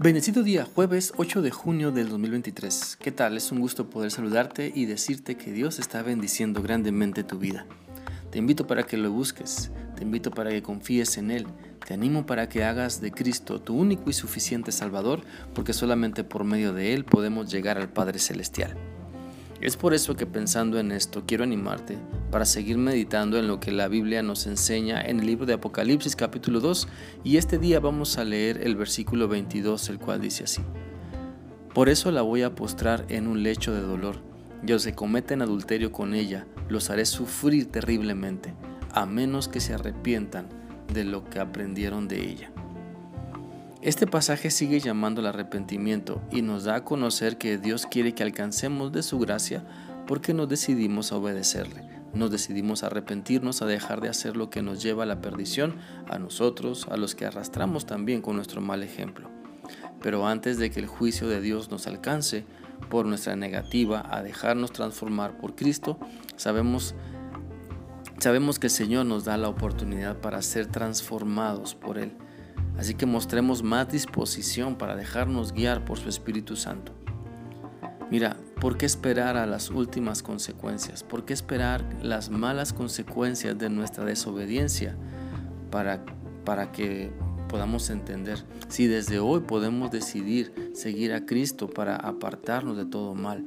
Bendecido día, jueves 8 de junio del 2023. ¿Qué tal? Es un gusto poder saludarte y decirte que Dios está bendiciendo grandemente tu vida. Te invito para que lo busques, te invito para que confíes en Él, te animo para que hagas de Cristo tu único y suficiente Salvador, porque solamente por medio de Él podemos llegar al Padre Celestial. Es por eso que pensando en esto quiero animarte para seguir meditando en lo que la Biblia nos enseña en el libro de Apocalipsis capítulo 2 y este día vamos a leer el versículo 22 el cual dice así. Por eso la voy a postrar en un lecho de dolor y los que cometen adulterio con ella los haré sufrir terriblemente a menos que se arrepientan de lo que aprendieron de ella. Este pasaje sigue llamando al arrepentimiento y nos da a conocer que Dios quiere que alcancemos de su gracia porque nos decidimos a obedecerle. Nos decidimos a arrepentirnos, a dejar de hacer lo que nos lleva a la perdición, a nosotros, a los que arrastramos también con nuestro mal ejemplo. Pero antes de que el juicio de Dios nos alcance por nuestra negativa a dejarnos transformar por Cristo, sabemos sabemos que el Señor nos da la oportunidad para ser transformados por Él Así que mostremos más disposición para dejarnos guiar por su Espíritu Santo. Mira, ¿por qué esperar a las últimas consecuencias? ¿Por qué esperar las malas consecuencias de nuestra desobediencia para, para que podamos entender si desde hoy podemos decidir seguir a Cristo para apartarnos de todo mal?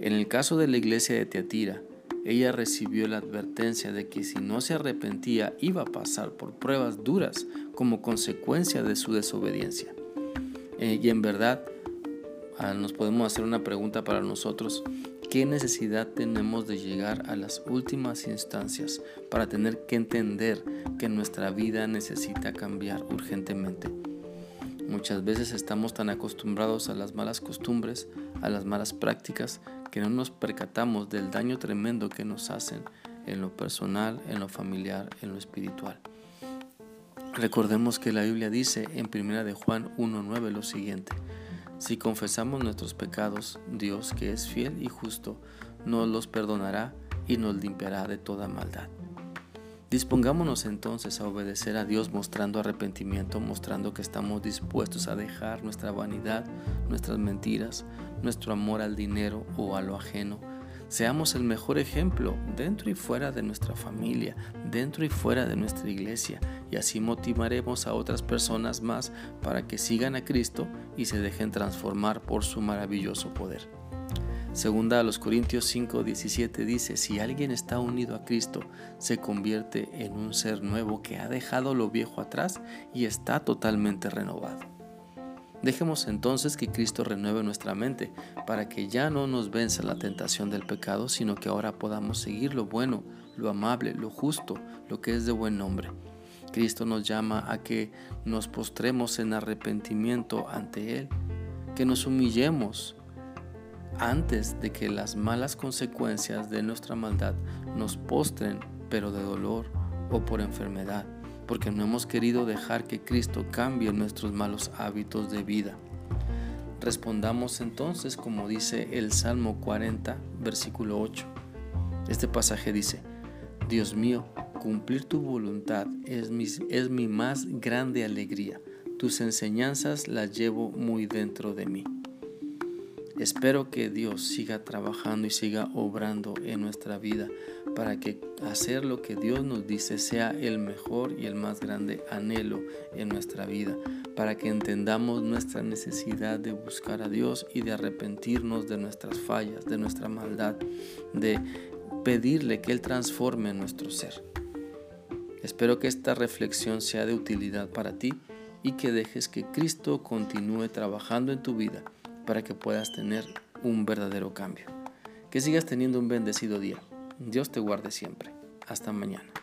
En el caso de la iglesia de Teatira, ella recibió la advertencia de que si no se arrepentía iba a pasar por pruebas duras como consecuencia de su desobediencia. Eh, y en verdad ah, nos podemos hacer una pregunta para nosotros. ¿Qué necesidad tenemos de llegar a las últimas instancias para tener que entender que nuestra vida necesita cambiar urgentemente? Muchas veces estamos tan acostumbrados a las malas costumbres, a las malas prácticas, que no nos percatamos del daño tremendo que nos hacen en lo personal, en lo familiar, en lo espiritual. Recordemos que la Biblia dice en 1 de Juan 1.9 lo siguiente, si confesamos nuestros pecados, Dios que es fiel y justo, nos los perdonará y nos limpiará de toda maldad. Dispongámonos entonces a obedecer a Dios mostrando arrepentimiento, mostrando que estamos dispuestos a dejar nuestra vanidad, nuestras mentiras, nuestro amor al dinero o a lo ajeno. Seamos el mejor ejemplo dentro y fuera de nuestra familia, dentro y fuera de nuestra iglesia, y así motivaremos a otras personas más para que sigan a Cristo y se dejen transformar por su maravilloso poder. Segunda a los Corintios 5, 17 dice, si alguien está unido a Cristo, se convierte en un ser nuevo que ha dejado lo viejo atrás y está totalmente renovado. Dejemos entonces que Cristo renueve nuestra mente para que ya no nos venza la tentación del pecado, sino que ahora podamos seguir lo bueno, lo amable, lo justo, lo que es de buen nombre. Cristo nos llama a que nos postremos en arrepentimiento ante Él, que nos humillemos antes de que las malas consecuencias de nuestra maldad nos postren, pero de dolor o por enfermedad, porque no hemos querido dejar que Cristo cambie nuestros malos hábitos de vida. Respondamos entonces como dice el Salmo 40, versículo 8. Este pasaje dice, Dios mío, cumplir tu voluntad es mi, es mi más grande alegría. Tus enseñanzas las llevo muy dentro de mí. Espero que Dios siga trabajando y siga obrando en nuestra vida para que hacer lo que Dios nos dice sea el mejor y el más grande anhelo en nuestra vida, para que entendamos nuestra necesidad de buscar a Dios y de arrepentirnos de nuestras fallas, de nuestra maldad, de pedirle que Él transforme nuestro ser. Espero que esta reflexión sea de utilidad para ti y que dejes que Cristo continúe trabajando en tu vida para que puedas tener un verdadero cambio. Que sigas teniendo un bendecido día. Dios te guarde siempre. Hasta mañana.